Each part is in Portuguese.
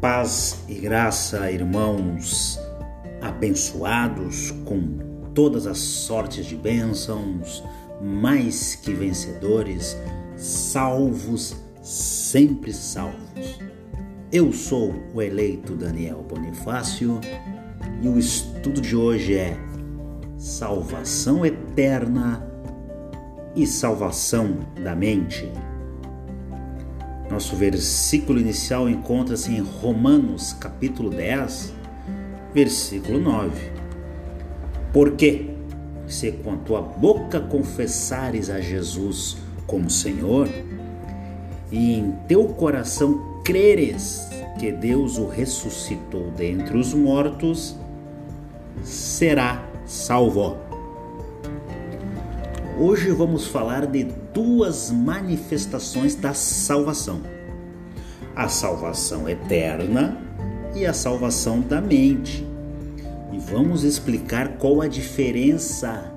Paz e graça, irmãos abençoados com todas as sortes de bênçãos, mais que vencedores, salvos, sempre salvos. Eu sou o eleito Daniel Bonifácio e o estudo de hoje é Salvação Eterna e Salvação da Mente. Nosso versículo inicial encontra-se em Romanos, capítulo 10, versículo 9. Porque se com a tua boca confessares a Jesus como Senhor e em teu coração creres que Deus o ressuscitou dentre os mortos, será salvo. Hoje vamos falar de duas manifestações da salvação: a salvação eterna e a salvação da mente. E vamos explicar qual a diferença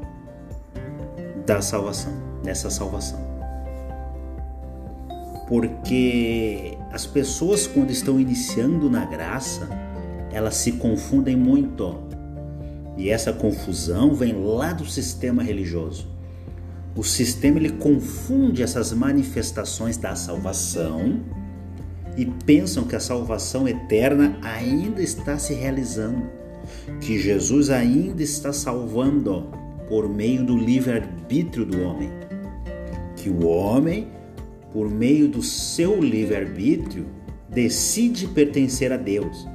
da salvação, dessa salvação. Porque as pessoas quando estão iniciando na graça, elas se confundem muito. E essa confusão vem lá do sistema religioso. O sistema ele confunde essas manifestações da salvação e pensam que a salvação eterna ainda está se realizando, que Jesus ainda está salvando por meio do livre-arbítrio do homem, que o homem, por meio do seu livre-arbítrio, decide pertencer a Deus.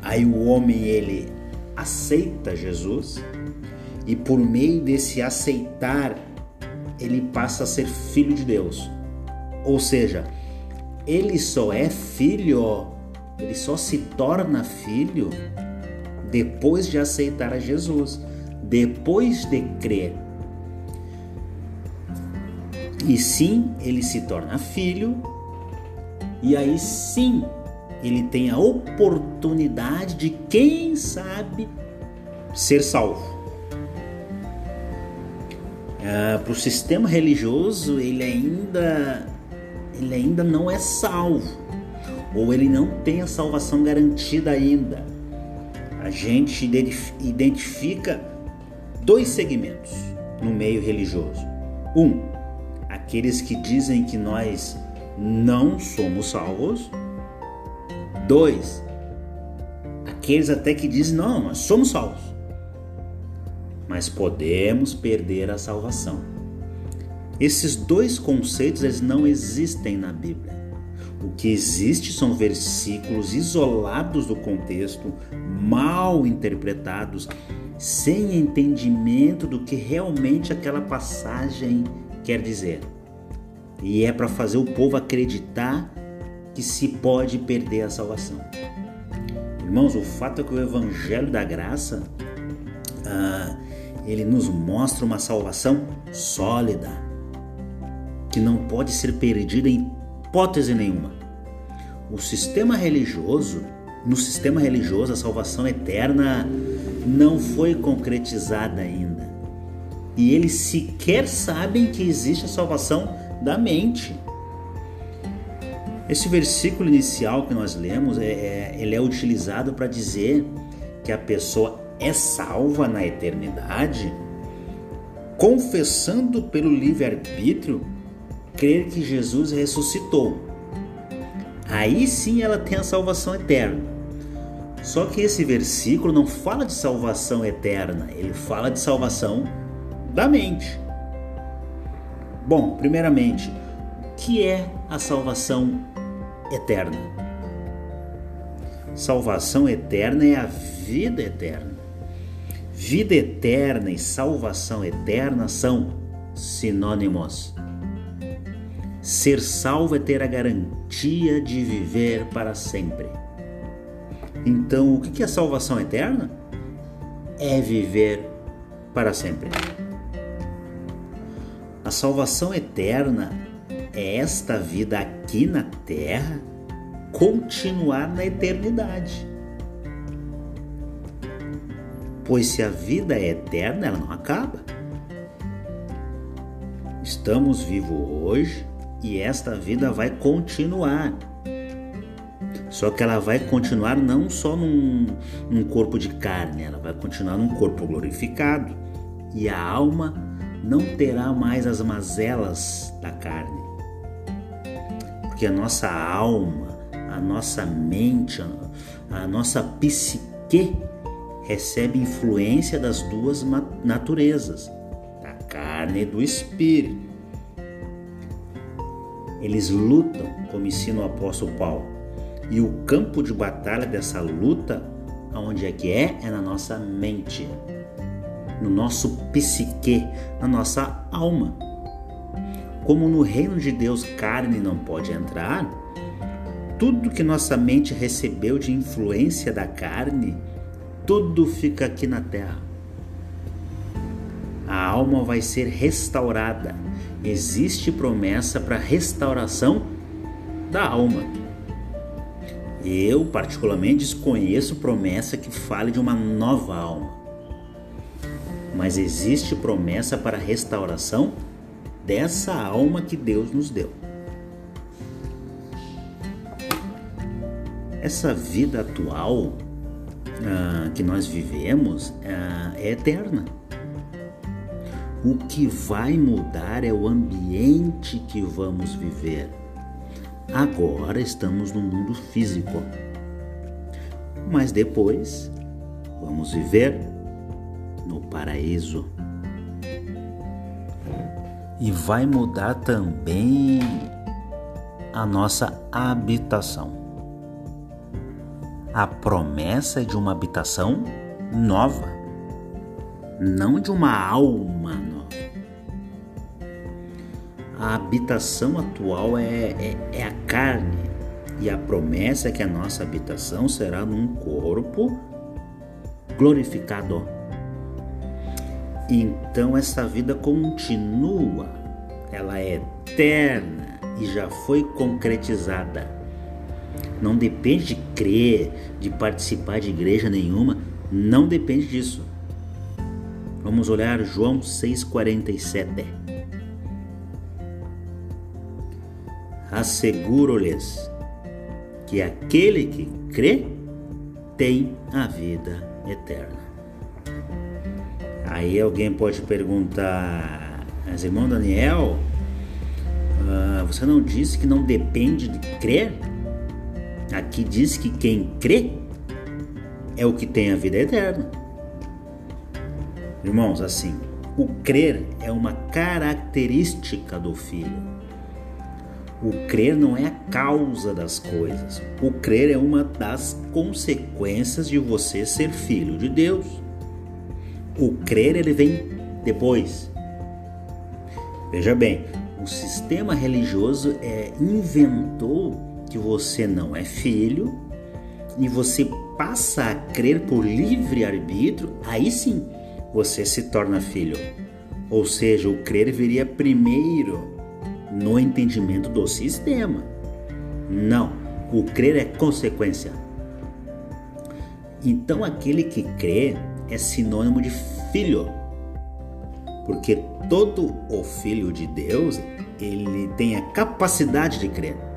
Aí o homem ele aceita Jesus e por meio desse aceitar ele passa a ser filho de Deus. Ou seja, ele só é filho, ele só se torna filho depois de aceitar a Jesus, depois de crer. E sim, ele se torna filho, e aí sim, ele tem a oportunidade de, quem sabe, ser salvo. Ah, Para o sistema religioso, ele ainda ele ainda não é salvo, ou ele não tem a salvação garantida ainda. A gente identifica dois segmentos no meio religioso. Um, aqueles que dizem que nós não somos salvos. Dois, aqueles até que dizem não, nós somos salvos, mas podemos perder a salvação. Esses dois conceitos eles não existem na Bíblia. O que existe são versículos isolados do contexto, mal interpretados, sem entendimento do que realmente aquela passagem quer dizer. E é para fazer o povo acreditar que se pode perder a salvação. Irmãos, o fato é que o Evangelho da Graça ah, ele nos mostra uma salvação sólida que não pode ser perdida em hipótese nenhuma. O sistema religioso, no sistema religioso, a salvação eterna não foi concretizada ainda. E eles sequer sabem que existe a salvação da mente. Esse versículo inicial que nós lemos, é, é ele é utilizado para dizer que a pessoa é salva na eternidade, confessando pelo livre-arbítrio crer que Jesus ressuscitou. Aí sim ela tem a salvação eterna. Só que esse versículo não fala de salvação eterna, ele fala de salvação da mente. Bom, primeiramente, o que é a salvação eterna? Salvação eterna é a vida eterna. Vida eterna e salvação eterna são sinônimos. Ser salvo é ter a garantia de viver para sempre. Então, o que é salvação eterna? É viver para sempre. A salvação eterna é esta vida aqui na terra continuar na eternidade. Pois se a vida é eterna, ela não acaba. Estamos vivos hoje e esta vida vai continuar. Só que ela vai continuar não só num, num corpo de carne, ela vai continuar num corpo glorificado. E a alma não terá mais as mazelas da carne. Porque a nossa alma, a nossa mente, a nossa psique recebe influência das duas naturezas, da carne e do espírito. Eles lutam, como ensina o apóstolo Paulo. E o campo de batalha dessa luta, aonde é que é? É na nossa mente, no nosso psique, na nossa alma. Como no reino de Deus carne não pode entrar, tudo que nossa mente recebeu de influência da carne, tudo fica aqui na terra. A alma vai ser restaurada. Existe promessa para restauração da alma. Eu, particularmente, desconheço promessa que fale de uma nova alma. Mas existe promessa para restauração dessa alma que Deus nos deu. essa vida atual ah, que nós vivemos ah, é eterna. O que vai mudar é o ambiente que vamos viver. Agora estamos no mundo físico, mas depois vamos viver no paraíso. E vai mudar também a nossa habitação a promessa de uma habitação nova, não de uma alma nova. A habitação atual é, é, é a carne e a promessa é que a nossa habitação será num corpo glorificado. Então essa vida continua, ela é eterna e já foi concretizada não depende de crer, de participar de igreja nenhuma, não depende disso. Vamos olhar João 6,47. Asseguro-lhes que aquele que crê tem a vida eterna. Aí alguém pode perguntar, mas irmão Daniel, uh, você não disse que não depende de crer? Aqui diz que quem crê é o que tem a vida eterna. Irmãos, assim, o crer é uma característica do filho. O crer não é a causa das coisas. O crer é uma das consequências de você ser filho de Deus. O crer ele vem depois. Veja bem, o sistema religioso é, inventou que você não é filho e você passa a crer por livre arbítrio, aí sim você se torna filho. Ou seja, o crer viria primeiro no entendimento do sistema. Não, o crer é consequência. Então aquele que crê é sinônimo de filho. Porque todo o filho de Deus, ele tem a capacidade de crer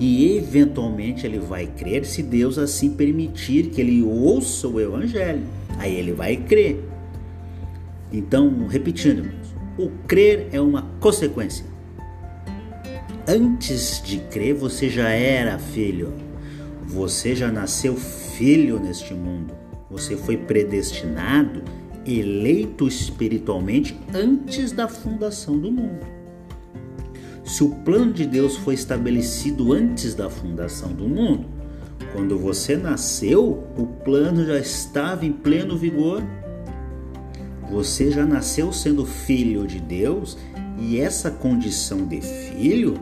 e eventualmente ele vai crer se Deus assim permitir que ele ouça o evangelho. Aí ele vai crer. Então, repetindo, o crer é uma consequência. Antes de crer, você já era filho. Você já nasceu filho neste mundo. Você foi predestinado, eleito espiritualmente antes da fundação do mundo. Se o plano de Deus foi estabelecido antes da fundação do mundo, quando você nasceu, o plano já estava em pleno vigor. Você já nasceu sendo filho de Deus e essa condição de filho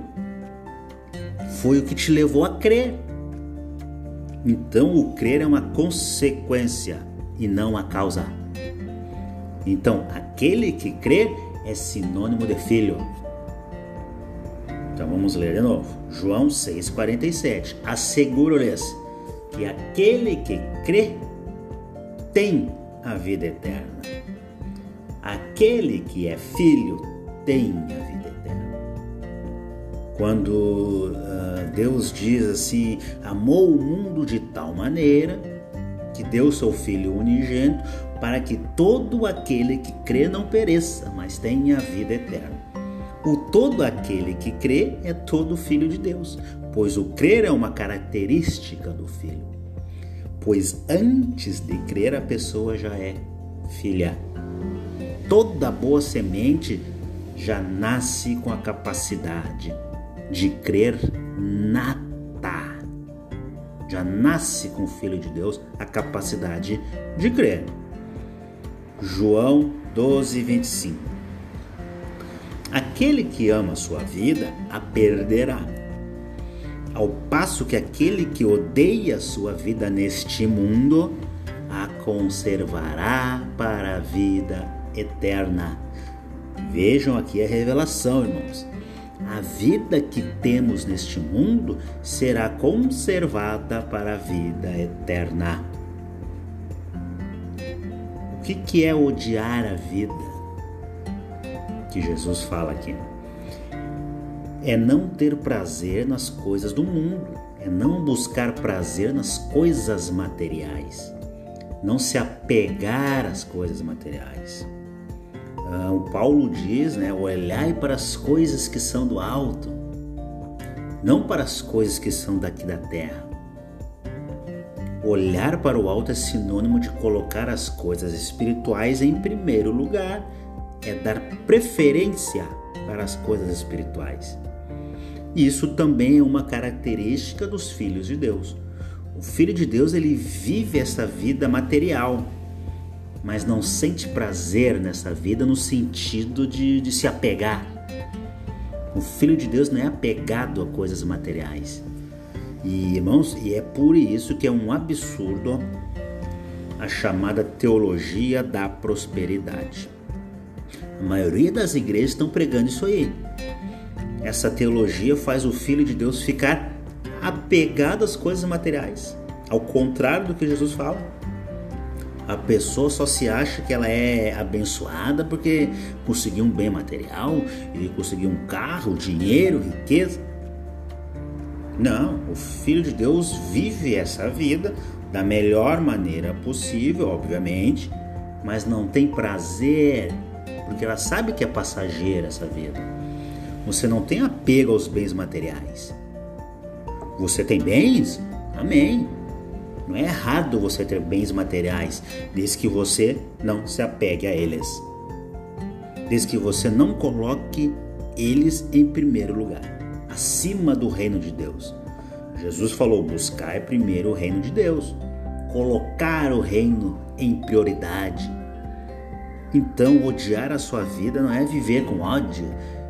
foi o que te levou a crer. Então, o crer é uma consequência e não a causa. Então, aquele que crê é sinônimo de filho. Vamos ler de novo. João 6,47. Asseguro-lhes que aquele que crê tem a vida eterna. Aquele que é filho tem a vida eterna. Quando uh, Deus diz assim: amou o mundo de tal maneira que deu seu Filho unigênito para que todo aquele que crê não pereça, mas tenha a vida eterna. O todo aquele que crê é todo filho de Deus, pois o crer é uma característica do filho. Pois antes de crer a pessoa já é filha. Toda boa semente já nasce com a capacidade de crer nata. Já nasce com o Filho de Deus a capacidade de crer. João 12, 25. Aquele que ama sua vida a perderá, ao passo que aquele que odeia sua vida neste mundo a conservará para a vida eterna. Vejam aqui a revelação, irmãos. A vida que temos neste mundo será conservada para a vida eterna. O que, que é odiar a vida? Que Jesus fala aqui. É não ter prazer nas coisas do mundo, é não buscar prazer nas coisas materiais, não se apegar às coisas materiais. Ah, o Paulo diz, né, olhai para as coisas que são do alto, não para as coisas que são daqui da terra. Olhar para o alto é sinônimo de colocar as coisas espirituais em primeiro lugar, é dar preferência para as coisas espirituais. Isso também é uma característica dos filhos de Deus. O filho de Deus ele vive essa vida material, mas não sente prazer nessa vida no sentido de, de se apegar. O filho de Deus não é apegado a coisas materiais. E irmãos, e é por isso que é um absurdo a chamada teologia da prosperidade. A maioria das igrejas estão pregando isso aí. Essa teologia faz o filho de Deus ficar apegado às coisas materiais, ao contrário do que Jesus fala. A pessoa só se acha que ela é abençoada porque conseguiu um bem material e conseguiu um carro, dinheiro, riqueza. Não, o Filho de Deus vive essa vida da melhor maneira possível, obviamente, mas não tem prazer, porque ela sabe que é passageira essa vida. Você não tem apego aos bens materiais. Você tem bens? Amém. Não é errado você ter bens materiais, desde que você não se apegue a eles. Desde que você não coloque eles em primeiro lugar, acima do reino de Deus. Jesus falou: buscar primeiro o reino de Deus, colocar o reino em prioridade. Então, odiar a sua vida não é viver com ódio,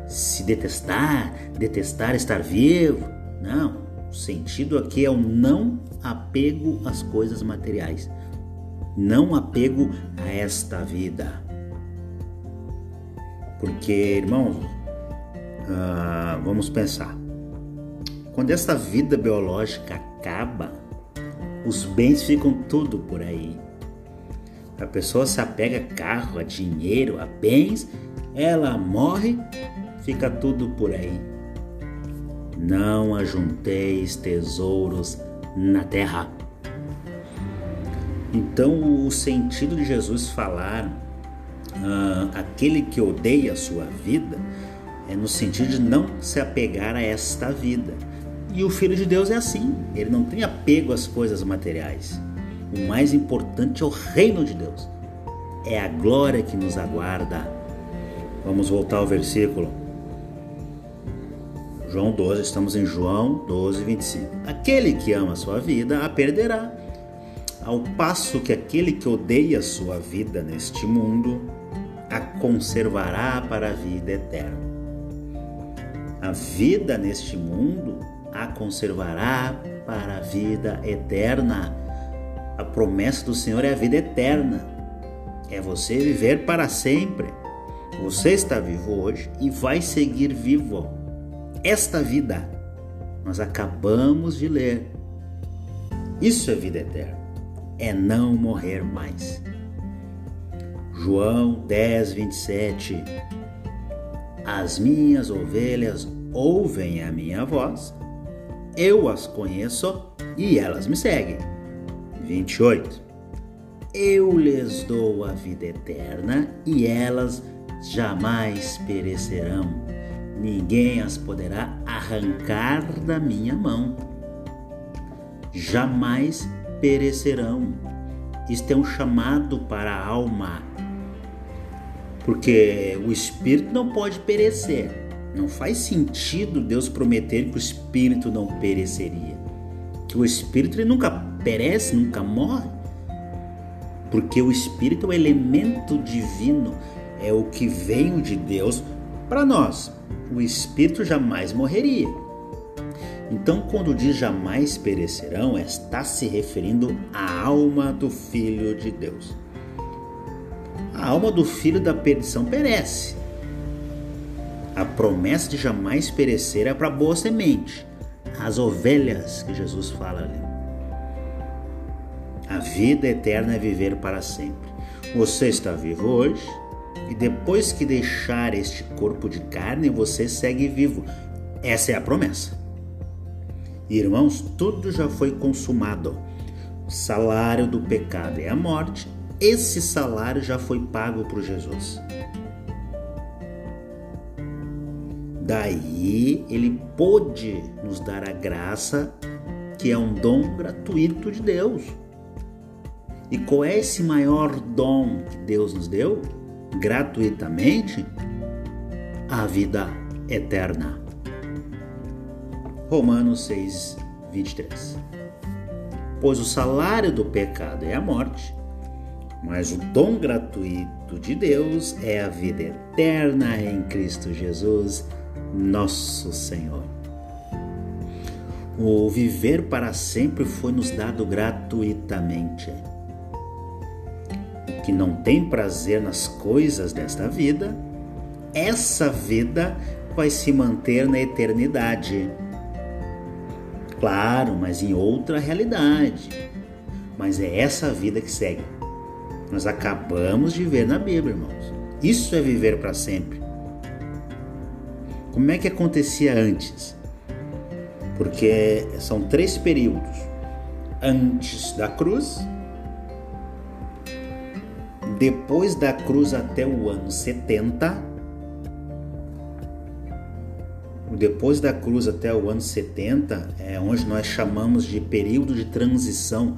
se detestar, detestar estar vivo. Não. O sentido aqui é o não apego às coisas materiais, não apego a esta vida. Porque, irmãos, uh, vamos pensar. Quando essa vida biológica acaba, os bens ficam tudo por aí. A pessoa se apega a carro, a dinheiro, a bens, ela morre, fica tudo por aí não ajunteis tesouros na terra. Então, o sentido de Jesus falar uh, aquele que odeia a sua vida é no sentido de não se apegar a esta vida. E o Filho de Deus é assim, ele não tem apego às coisas materiais. O mais importante é o reino de Deus, é a glória que nos aguarda. Vamos voltar ao versículo. João 12, estamos em João 12, 25. Aquele que ama a sua vida a perderá, ao passo que aquele que odeia a sua vida neste mundo a conservará para a vida eterna. A vida neste mundo a conservará para a vida eterna. A promessa do Senhor é a vida eterna. É você viver para sempre. Você está vivo hoje e vai seguir vivo esta vida. Nós acabamos de ler. Isso é vida eterna. É não morrer mais. João 10, 27. As minhas ovelhas ouvem a minha voz, eu as conheço e elas me seguem. 28. Eu lhes dou a vida eterna e elas jamais perecerão. Ninguém as poderá arrancar da minha mão. Jamais perecerão. Isto é um chamado para a alma, porque o espírito não pode perecer. Não faz sentido Deus prometer que o espírito não pereceria. Que o espírito ele nunca perece, nunca morre. Porque o espírito é o elemento divino, é o que veio de Deus para nós. O espírito jamais morreria. Então, quando diz jamais perecerão, está se referindo à alma do Filho de Deus. A alma do filho da perdição perece. A promessa de jamais perecer é para boa semente, as ovelhas que Jesus fala ali. A vida eterna é viver para sempre. Você está vivo hoje e depois que deixar este corpo de carne, você segue vivo. Essa é a promessa. Irmãos, tudo já foi consumado. O salário do pecado é a morte. Esse salário já foi pago por Jesus. Daí ele pôde nos dar a graça, que é um dom gratuito de Deus. E qual é esse maior dom que Deus nos deu? Gratuitamente? A vida eterna. Romanos 6, 23. Pois o salário do pecado é a morte, mas o dom gratuito de Deus é a vida eterna em Cristo Jesus, nosso Senhor. O viver para sempre foi nos dado gratuitamente. Que não tem prazer nas coisas desta vida, essa vida vai se manter na eternidade Claro, mas em outra realidade. Mas é essa vida que segue. Nós acabamos de ver na Bíblia, irmãos. Isso é viver para sempre. Como é que acontecia antes? Porque são três períodos: antes da cruz, depois da cruz até o ano 70 depois da cruz até o ano 70, é onde nós chamamos de período de transição,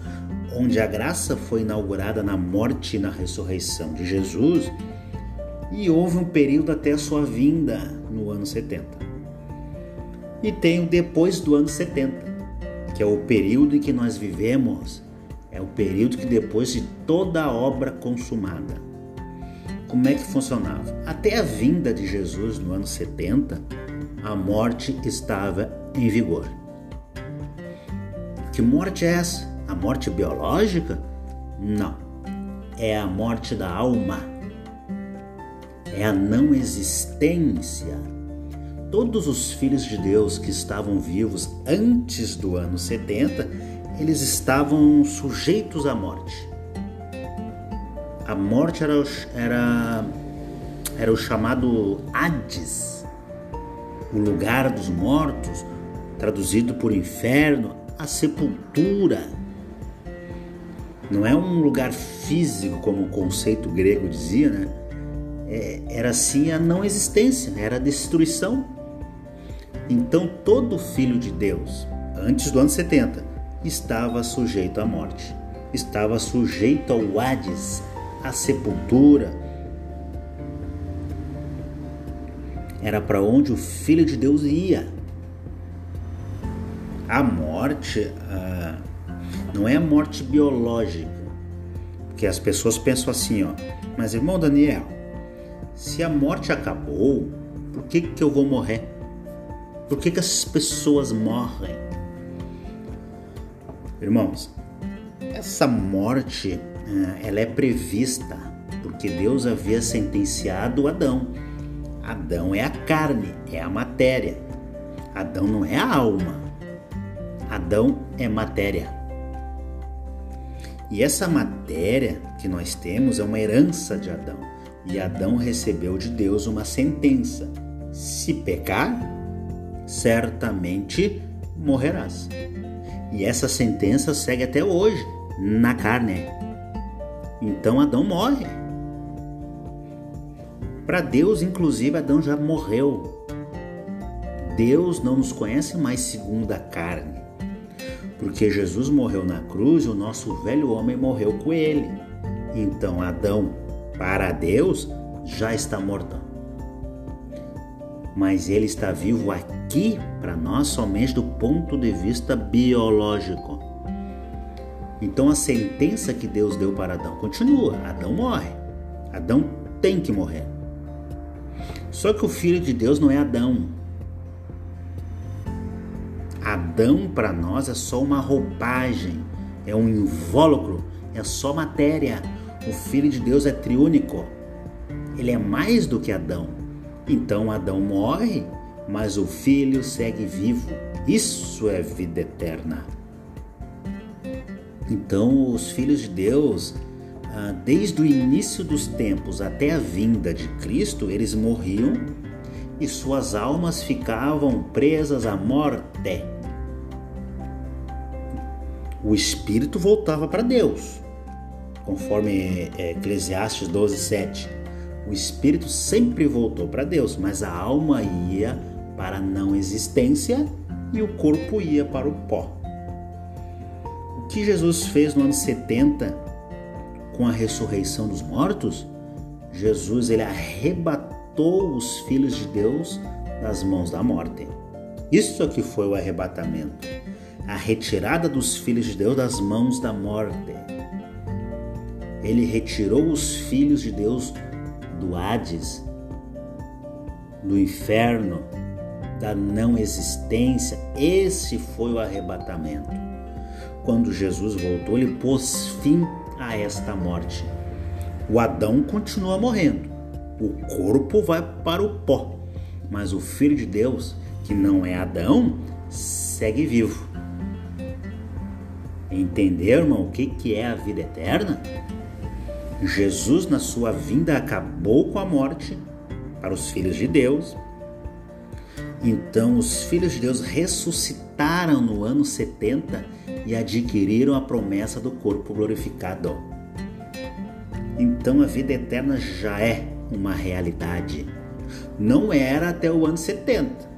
onde a graça foi inaugurada na morte e na ressurreição de Jesus, e houve um período até a sua vinda no ano 70. E tem o depois do ano 70, que é o período em que nós vivemos, é o período que depois de toda a obra consumada. Como é que funcionava? Até a vinda de Jesus no ano 70, a morte estava em vigor. Que morte é essa? A morte biológica? Não. É a morte da alma. É a não existência. Todos os filhos de Deus que estavam vivos antes do ano 70, eles estavam sujeitos à morte. A morte era, era, era o chamado Hades o lugar dos mortos, traduzido por inferno, a sepultura. Não é um lugar físico, como o conceito grego dizia, né? É, era sim a não existência, era a destruição. Então todo filho de Deus, antes do ano 70, estava sujeito à morte, estava sujeito ao Hades, à sepultura, era para onde o Filho de Deus ia. A morte ah, não é a morte biológica, porque as pessoas pensam assim, ó. Mas irmão Daniel, se a morte acabou, por que que eu vou morrer? Por que que as pessoas morrem? Irmãos, essa morte ah, ela é prevista porque Deus havia sentenciado Adão Adão é a carne, é a matéria. Adão não é a alma. Adão é matéria. E essa matéria que nós temos é uma herança de Adão. E Adão recebeu de Deus uma sentença: se pecar, certamente morrerás. E essa sentença segue até hoje, na carne. Então Adão morre. Para Deus, inclusive, Adão já morreu. Deus não nos conhece mais segundo a carne. Porque Jesus morreu na cruz e o nosso velho homem morreu com ele. Então Adão, para Deus, já está morto. Mas ele está vivo aqui para nós somente do ponto de vista biológico. Então a sentença que Deus deu para Adão continua: Adão morre. Adão tem que morrer. Só que o filho de Deus não é Adão. Adão para nós é só uma roupagem, é um invólucro, é só matéria. O filho de Deus é triúnico. Ele é mais do que Adão. Então Adão morre, mas o filho segue vivo. Isso é vida eterna. Então, os filhos de Deus, ah, desde o início dos tempos até a vinda de Cristo, eles morriam e suas almas ficavam presas à morte. O espírito voltava para Deus, conforme é, Eclesiastes 12, 7. O espírito sempre voltou para Deus, mas a alma ia para a não existência e o corpo ia para o pó que Jesus fez no ano 70 com a ressurreição dos mortos? Jesus ele arrebatou os filhos de Deus das mãos da morte. Isso aqui foi o arrebatamento, a retirada dos filhos de Deus das mãos da morte. Ele retirou os filhos de Deus do Hades, do inferno, da não existência. Esse foi o arrebatamento quando Jesus voltou, ele pôs fim a esta morte. O Adão continua morrendo, o corpo vai para o pó, mas o Filho de Deus, que não é Adão, segue vivo. Entenderam, irmão, o que é a vida eterna? Jesus, na sua vinda, acabou com a morte para os filhos de Deus. Então, os filhos de Deus ressuscitaram no ano 70 e adquiriram a promessa do corpo glorificado. Então a vida eterna já é uma realidade. Não era até o ano 70.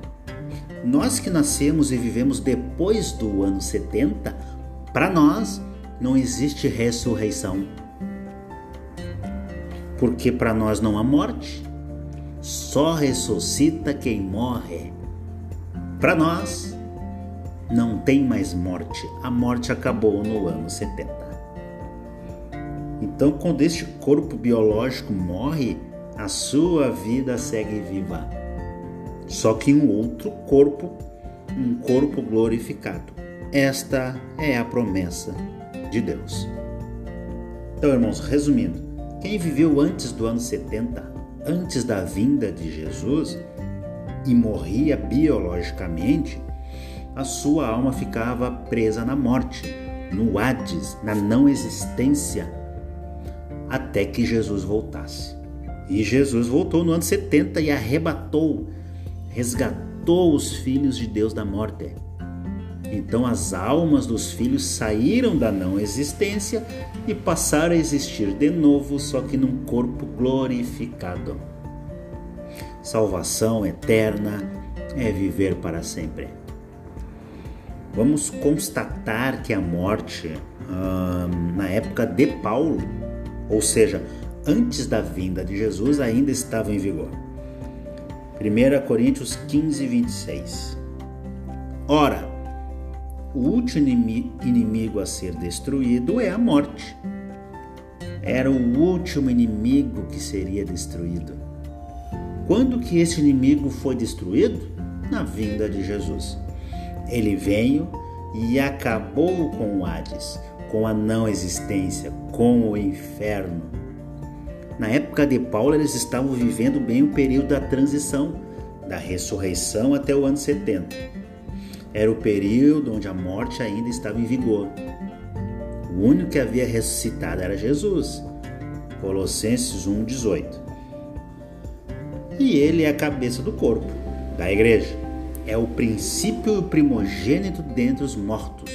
Nós que nascemos e vivemos depois do ano 70, para nós não existe ressurreição. Porque para nós não há morte, só ressuscita quem morre. Para nós, não tem mais morte. A morte acabou no ano 70. Então, quando este corpo biológico morre, a sua vida segue viva. Só que um outro corpo, um corpo glorificado. Esta é a promessa de Deus. Então, irmãos, resumindo, quem viveu antes do ano 70, antes da vinda de Jesus, e morria biologicamente, a sua alma ficava presa na morte, no Hades, na não existência, até que Jesus voltasse. E Jesus voltou no ano 70 e arrebatou, resgatou os filhos de Deus da morte. Então as almas dos filhos saíram da não existência e passaram a existir de novo, só que num corpo glorificado. Salvação eterna é viver para sempre vamos constatar que a morte, hum, na época de Paulo, ou seja, antes da vinda de Jesus, ainda estava em vigor. 1 Coríntios 15, 26. Ora, o último inimigo a ser destruído é a morte. Era o último inimigo que seria destruído. Quando que esse inimigo foi destruído? Na vinda de Jesus. Ele veio e acabou com o Hades, com a não existência, com o inferno. Na época de Paulo, eles estavam vivendo bem o período da transição, da ressurreição até o ano 70. Era o período onde a morte ainda estava em vigor. O único que havia ressuscitado era Jesus. Colossenses 1:18. E ele é a cabeça do corpo, da igreja. é o princípio primogênito dentre os mortos,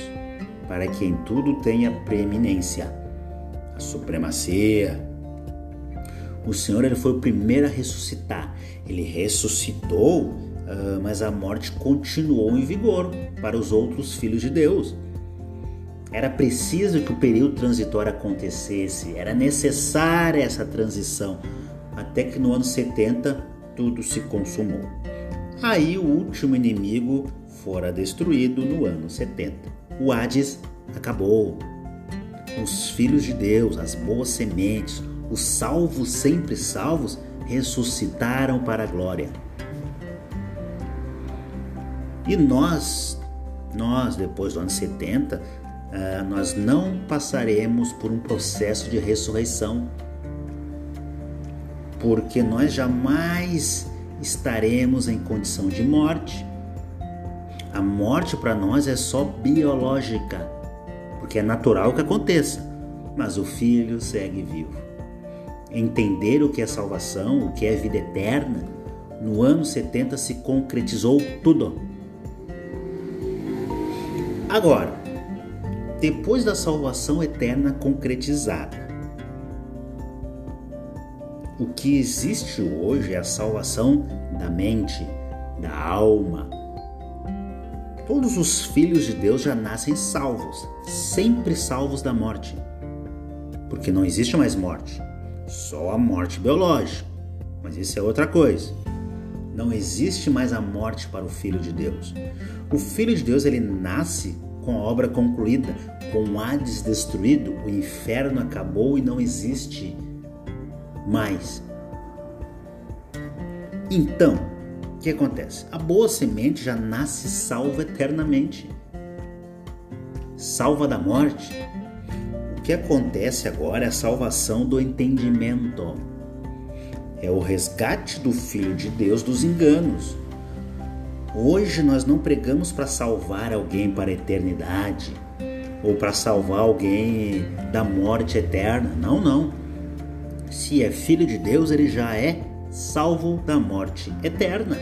para que em tudo tenha preeminência, a supremacia. O Senhor ele foi o primeiro a ressuscitar. Ele ressuscitou, ah, mas a morte continuou em vigor para os outros filhos de Deus. Era preciso que o período transitório acontecesse, era necessária essa transição, até que no ano 70 tudo se consumou. Aí o último inimigo fora destruído no ano 70. O Hades acabou. Os filhos de Deus, as boas sementes, os salvos sempre salvos, ressuscitaram para a glória. E nós, nós depois do ano 70, ah, nós não passaremos por um processo de ressurreição, porque nós jamais estaremos em condição de morte. A morte para nós é só biológica, porque é natural que aconteça, mas o filho segue vivo. Entender o que é salvação, o que é vida eterna, no ano 70 se concretizou tudo. Agora, depois da salvação eterna concretizada. O que existe hoje é a salvação da mente, da alma. Todos os filhos de Deus já nascem salvos, sempre salvos da morte. Porque não existe mais morte, só a morte biológica. Mas isso é outra coisa. Não existe mais a morte para o filho de Deus. O filho de Deus ele nasce com a obra concluída, com o Hades destruído, o inferno acabou e não existe mais. Então, o que acontece? A boa semente já nasce salva eternamente, salva da morte. O que acontece agora é a salvação do entendimento. É o resgate do Filho de Deus dos enganos Hoje nós não pregamos para salvar alguém para a eternidade ou para salvar alguém da morte eterna. Não, não. Se é filho de Deus, ele já é salvo da morte eterna.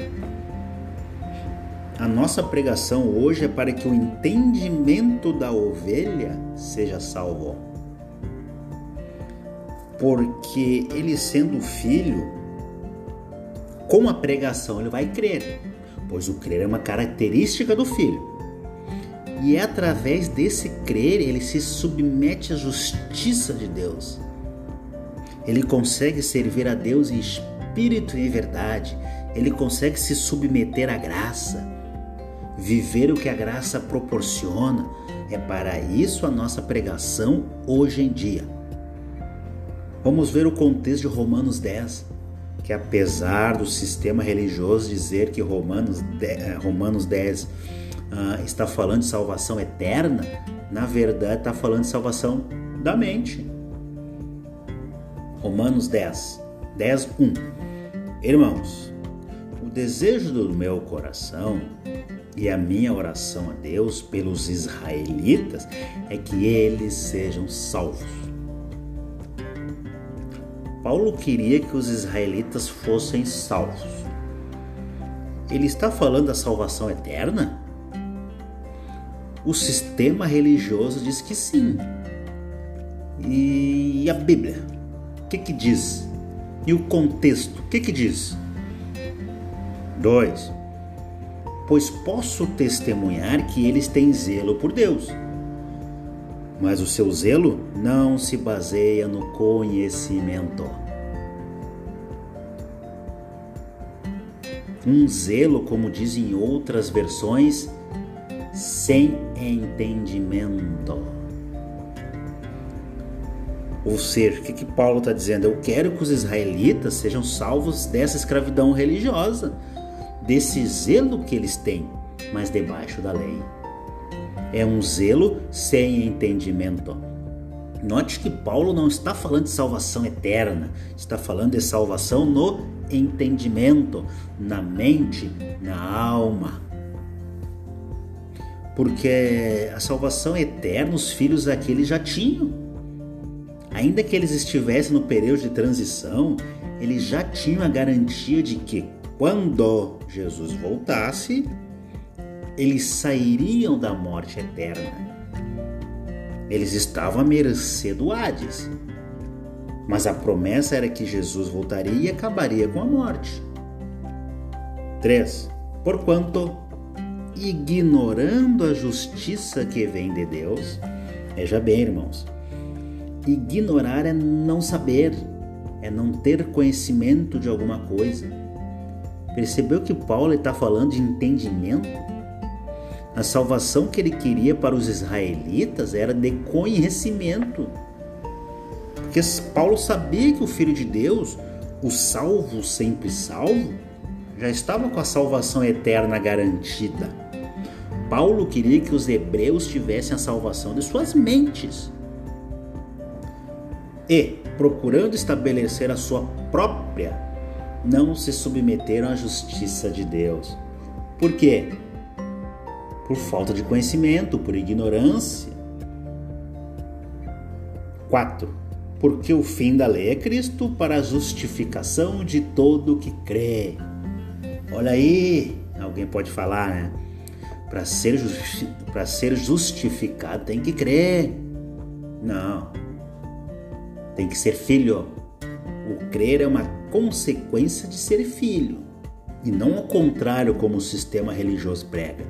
A nossa pregação hoje é para que o entendimento da ovelha seja salvo. Porque ele sendo filho, com a pregação ele vai crer pois o crer é uma característica do filho. E é através desse crer ele se submete à justiça de Deus. Ele consegue servir a Deus em espírito e em verdade. Ele consegue se submeter à graça, viver o que a graça proporciona. É para isso a nossa pregação hoje em dia. Vamos ver o contexto de Romanos 10 que apesar do sistema religioso dizer que Romanos 10, eh, Romanos 10 uh, ah, está falando de salvação eterna, na verdade está falando de salvação da mente. Romanos 10, 10, 1. Irmãos, o desejo do meu coração e a minha oração a Deus pelos israelitas é que eles sejam salvos. Paulo queria que os israelitas fossem salvos. Ele está falando da salvação eterna? O sistema religioso diz que sim. E a Bíblia? O que, que diz? E o contexto? O que, que diz? 2. Pois posso testemunhar que eles têm zelo por Deus mas o seu zelo não se baseia no conhecimento. Um zelo, como dizem outras versões, sem entendimento. Ou seja, o que, que Paulo está dizendo? Eu quero que os israelitas sejam salvos dessa escravidão religiosa, desse zelo que eles têm, mas debaixo da lei é um zelo sem entendimento. Note que Paulo não está falando de salvação eterna, está falando de salvação no entendimento, na mente, na alma. Porque a salvação eterna os filhos daqueles já tinham. Ainda que eles estivessem no período de transição, eles já tinham a garantia de que quando Jesus voltasse, eles sairiam da morte eterna. Eles estavam à mercê do Hades. Mas a promessa era que Jesus voltaria e acabaria com a morte. 3. Porquanto, ignorando a justiça que vem de Deus, veja bem, irmãos, ignorar é não saber, é não ter conhecimento de alguma coisa. Percebeu que Paulo está falando de entendimento? A salvação que ele queria para os israelitas era de conhecimento. Porque Paulo sabia que o Filho de Deus, o salvo sempre salvo, já estava com a salvação eterna garantida. Paulo queria que os hebreus tivessem a salvação de suas mentes. E, procurando estabelecer a sua própria, não se submeteram à justiça de Deus. Por quê? Por falta de conhecimento, por ignorância. 4. Porque o fim da lei é Cristo para a justificação de todo que crê. Olha aí, alguém pode falar, né? Para ser, justi ser justificado tem que crer. Não. Tem que ser filho. O crer é uma consequência de ser filho e não ao contrário como o sistema religioso prega.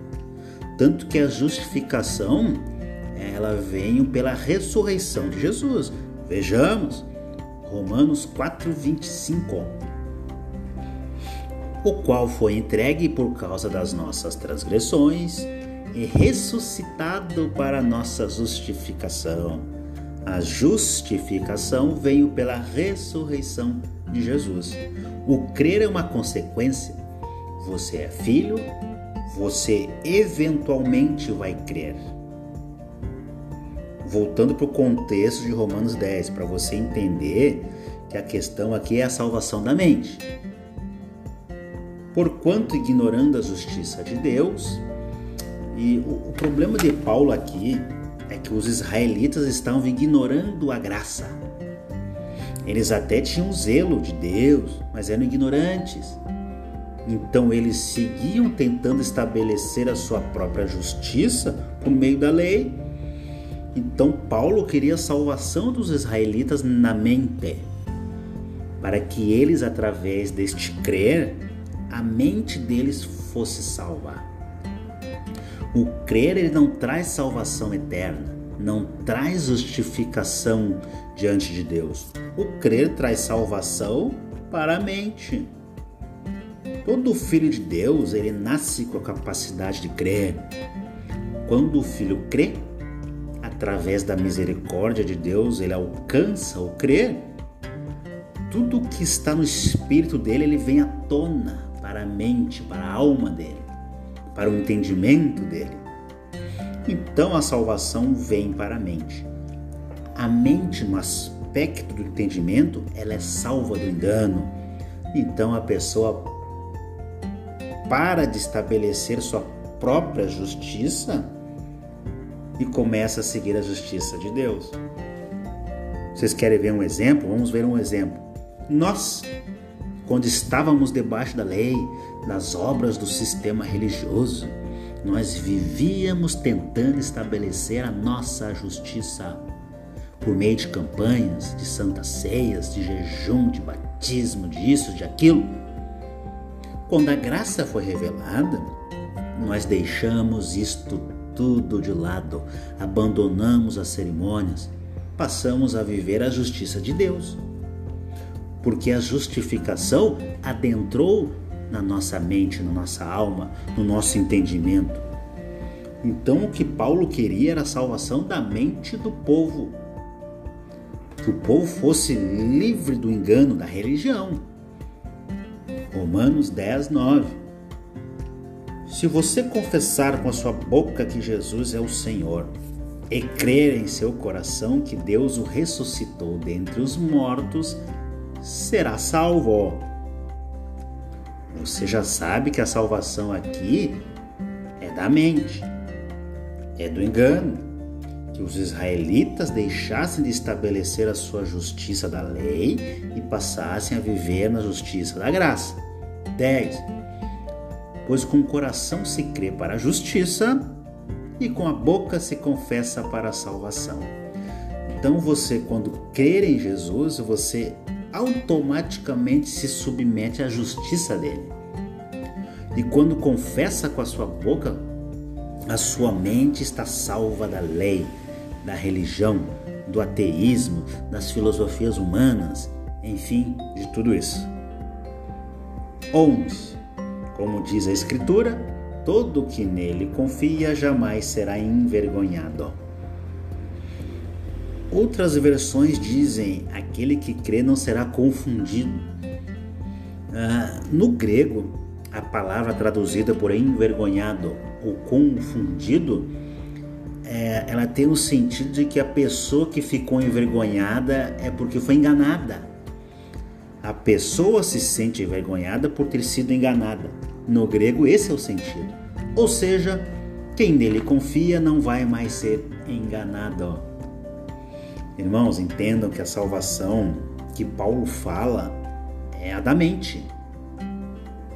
Tanto que a justificação ela vem pela ressurreição de Jesus. Vejamos, Romanos 4, 25. O qual foi entregue por causa das nossas transgressões e ressuscitado para nossa justificação. A justificação veio pela ressurreição de Jesus. O crer é uma consequência. Você é filho, você eventualmente vai crer. Voltando para o contexto de Romanos 10, para você entender que a questão aqui é a salvação da mente. Porquanto ignorando a justiça de Deus, e o, o problema de Paulo aqui é que os israelitas estavam ignorando a graça. Eles até tinham zelo de Deus, mas eram ignorantes. Então eles seguiam tentando estabelecer a sua própria justiça por meio da lei. Então Paulo queria a salvação dos israelitas na mente, para que eles, através deste crer, a mente deles fosse salva. O crer ele não traz salvação eterna, não traz justificação diante de Deus. O crer traz salvação para a mente. Todo filho de Deus, ele nasce com a capacidade de crer. Quando o filho crê, através da misericórdia de Deus, ele alcança o crer. Tudo que está no espírito dele, ele vem à tona para a mente, para a alma dele, para o entendimento dele. Então a salvação vem para a mente. A mente, no aspecto do entendimento, ela é salva do engano. Então a pessoa para de estabelecer sua própria justiça e começa a seguir a justiça de Deus. Vocês querem ver um exemplo? Vamos ver um exemplo. Nós, quando estávamos debaixo da lei, das obras do sistema religioso, nós vivíamos tentando estabelecer a nossa justiça por meio de campanhas, de santas ceias, de jejum, de batismo, de isso, de aquilo. Quando a graça foi revelada, nós deixamos isto tudo de lado, abandonamos as cerimônias, passamos a viver a justiça de Deus. Porque a justificação adentrou na nossa mente, na nossa alma, no nosso entendimento. Então o que Paulo queria era a salvação da mente do povo. Que o povo fosse livre do engano da religião Romanos 10, 9. Se você confessar com a sua boca que Jesus é o Senhor e crer em seu coração que Deus o ressuscitou dentre os mortos, será salvo. Você já sabe que a salvação aqui é da mente, é do engano, que os israelitas deixassem de estabelecer a sua justiça da lei e passassem a viver na justiça da graça. 10. Pois com o coração se crê para a justiça e com a boca se confessa para a salvação. Então você, quando crer em Jesus, você automaticamente se submete à justiça dele. E quando confessa com a sua boca, a sua mente está salva da lei, da religião, do ateísmo, das filosofias humanas, enfim, de tudo isso. 11. Como diz a Escritura, todo que nele confia jamais será envergonhado. Outras versões dizem: aquele que crê não será confundido. Ah, no grego, a palavra traduzida por envergonhado ou confundido, é, ela tem o sentido de que a pessoa que ficou envergonhada é porque foi enganada. A pessoa se sente envergonhada por ter sido enganada. No grego, esse é o sentido. Ou seja, quem nele confia não vai mais ser enganado. Irmãos, entendam que a salvação que Paulo fala é a da mente.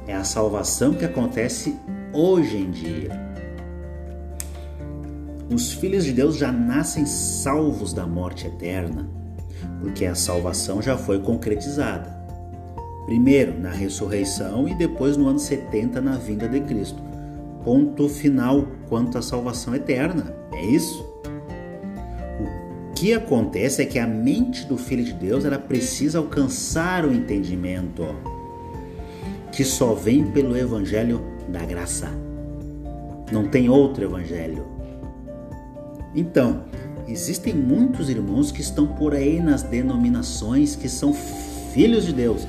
É a salvação que acontece hoje em dia. Os filhos de Deus já nascem salvos da morte eterna, porque a salvação já foi concretizada. Primeiro na ressurreição e depois no ano 70 na vinda de Cristo. Ponto final quanto à salvação eterna. É isso? que acontece é que a mente do Filho de Deus ela precisa alcançar o entendimento que só vem pelo Evangelho da graça. Não tem outro Evangelho. Então, existem muitos irmãos que estão por aí nas denominações que são filhos de Deus,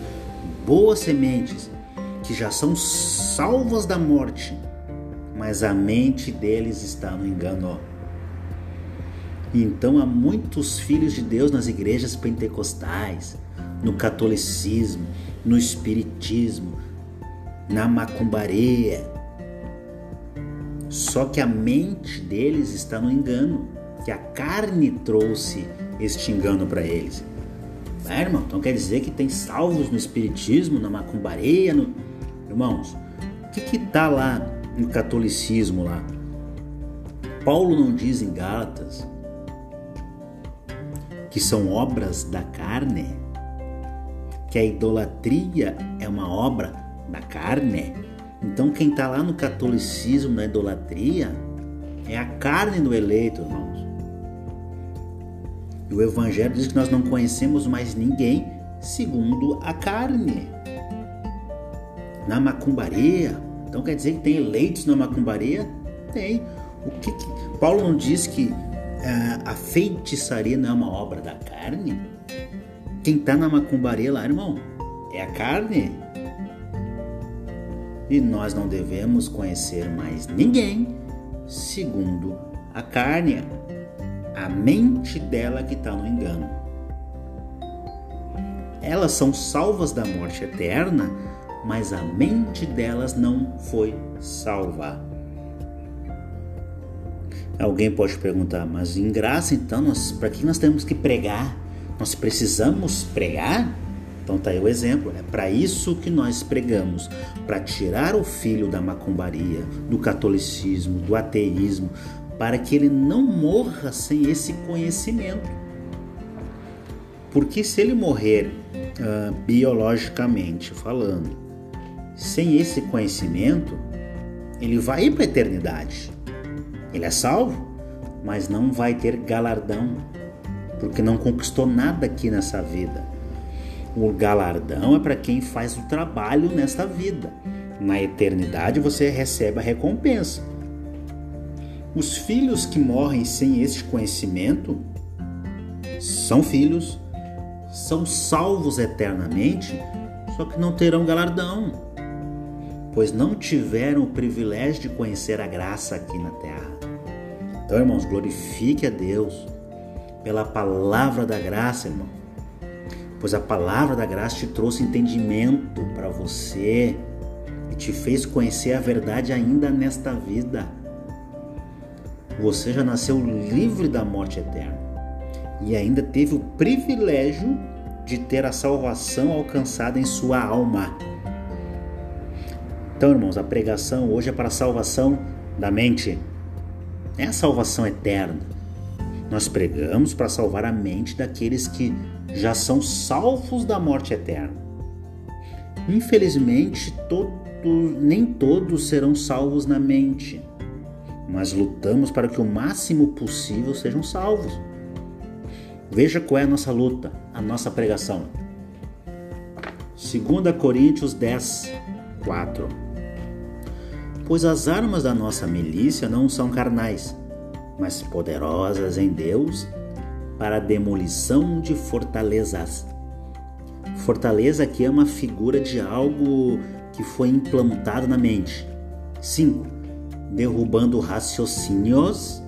boas sementes, que já são salvas da morte, mas a mente deles está no engano. Então há muitos filhos de Deus nas igrejas pentecostais, no catolicismo, no espiritismo, na macumbaria. Só que a mente deles está no engano, que a carne trouxe este engano para eles. É, irmão, então quer dizer que tem salvos no espiritismo, na macumbaria, no... irmãos. O que que tá lá no catolicismo lá? Paulo não diz em Gálatas que são obras da carne, que a idolatria é uma obra da carne. Então, quem está lá no catolicismo, na idolatria, é a carne do eleito, irmãos. E o Evangelho diz que nós não conhecemos mais ninguém segundo a carne. Na macumbaria, então quer dizer que tem eleitos na macumbaria? Tem. O que, que... Paulo não diz que a feitiçaria não é uma obra da carne? Quem está na macumbaria lá, irmão, é a carne. E nós não devemos conhecer mais ninguém segundo a carne, a mente dela que está no engano. Elas são salvas da morte eterna, mas a mente delas não foi salva. Alguém pode perguntar, mas em graça então, para que nós temos que pregar? Nós precisamos pregar? Então tá aí o exemplo, é para isso que nós pregamos, para tirar o filho da macumbaria, do catolicismo, do ateísmo, para que ele não morra sem esse conhecimento. Porque se ele morrer uh, biologicamente falando, sem esse conhecimento, ele vai ir para a eternidade. Ele é salvo, mas não vai ter galardão, porque não conquistou nada aqui nessa vida. O galardão é para quem faz o trabalho nesta vida. Na eternidade você recebe a recompensa. Os filhos que morrem sem este conhecimento são filhos, são salvos eternamente, só que não terão galardão, pois não tiveram o privilégio de conhecer a graça aqui na terra. Então, irmãos, glorifique a Deus pela palavra da graça, irmão. Pois a palavra da graça te trouxe entendimento para você e te fez conhecer a verdade ainda nesta vida. Você já nasceu livre da morte eterna e ainda teve o privilégio de ter a salvação alcançada em sua alma. Então, irmãos, a pregação hoje é para a salvação da mente. É a salvação eterna. Nós pregamos para salvar a mente daqueles que já são salvos da morte eterna. Infelizmente, todo, nem todos serão salvos na mente, mas lutamos para que o máximo possível sejam salvos. Veja qual é a nossa luta, a nossa pregação. 2 Coríntios 10, 4 Pois as armas da nossa milícia não são carnais, mas poderosas em Deus para a demolição de fortalezas. Fortaleza aqui é uma figura de algo que foi implantado na mente. 5. Derrubando raciocínios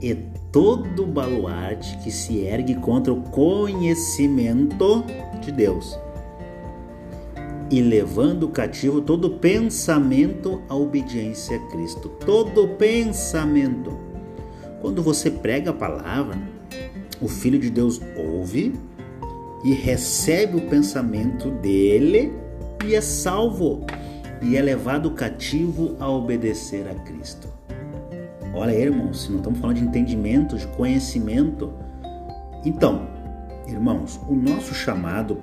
e todo baluarte que se ergue contra o conhecimento de Deus e levando cativo todo pensamento à obediência a Cristo. Todo pensamento. Quando você prega a palavra, o Filho de Deus ouve e recebe o pensamento dele e é salvo e é levado cativo a obedecer a Cristo. Olha aí, irmãos, se não estamos falando de entendimento, de conhecimento. Então, irmãos, o nosso chamado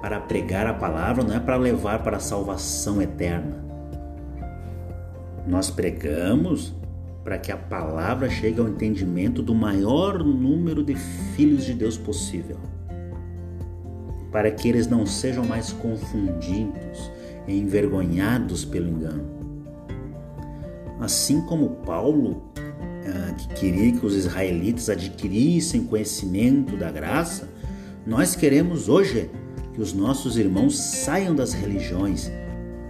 para pregar a palavra não é para levar para a salvação eterna. Nós pregamos para que a palavra chegue ao entendimento do maior número de filhos de Deus possível, para que eles não sejam mais confundidos envergonhados pelo engano. Assim como Paulo, ah, que queria que os israelitas adquirissem conhecimento da graça, nós queremos hoje que os nossos irmãos saiam das religiões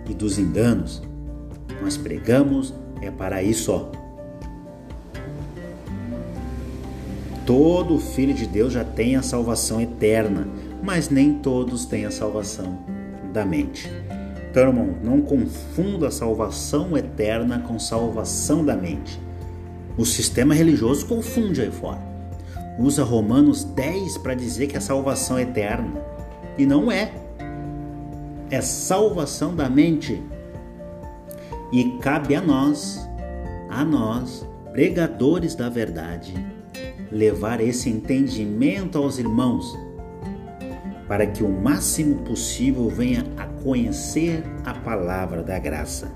e dos enganos. Nós pregamos é para isso, ó. Todo filho de Deus já tem a salvação eterna, mas nem todos têm a salvação da mente. Então, irmão, não confunda salvação eterna com salvação da mente. O sistema religioso confunde aí fora. Usa Romanos 10 para dizer que a salvação é eterna. E não é. É salvação da mente. E cabe a nós, a nós, pregadores da verdade, levar esse entendimento aos irmãos, para que o máximo possível venha a conhecer a palavra da graça,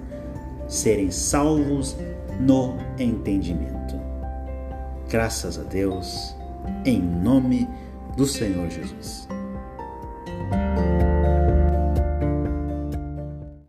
serem salvos no entendimento. Graças a Deus, em nome do Senhor Jesus.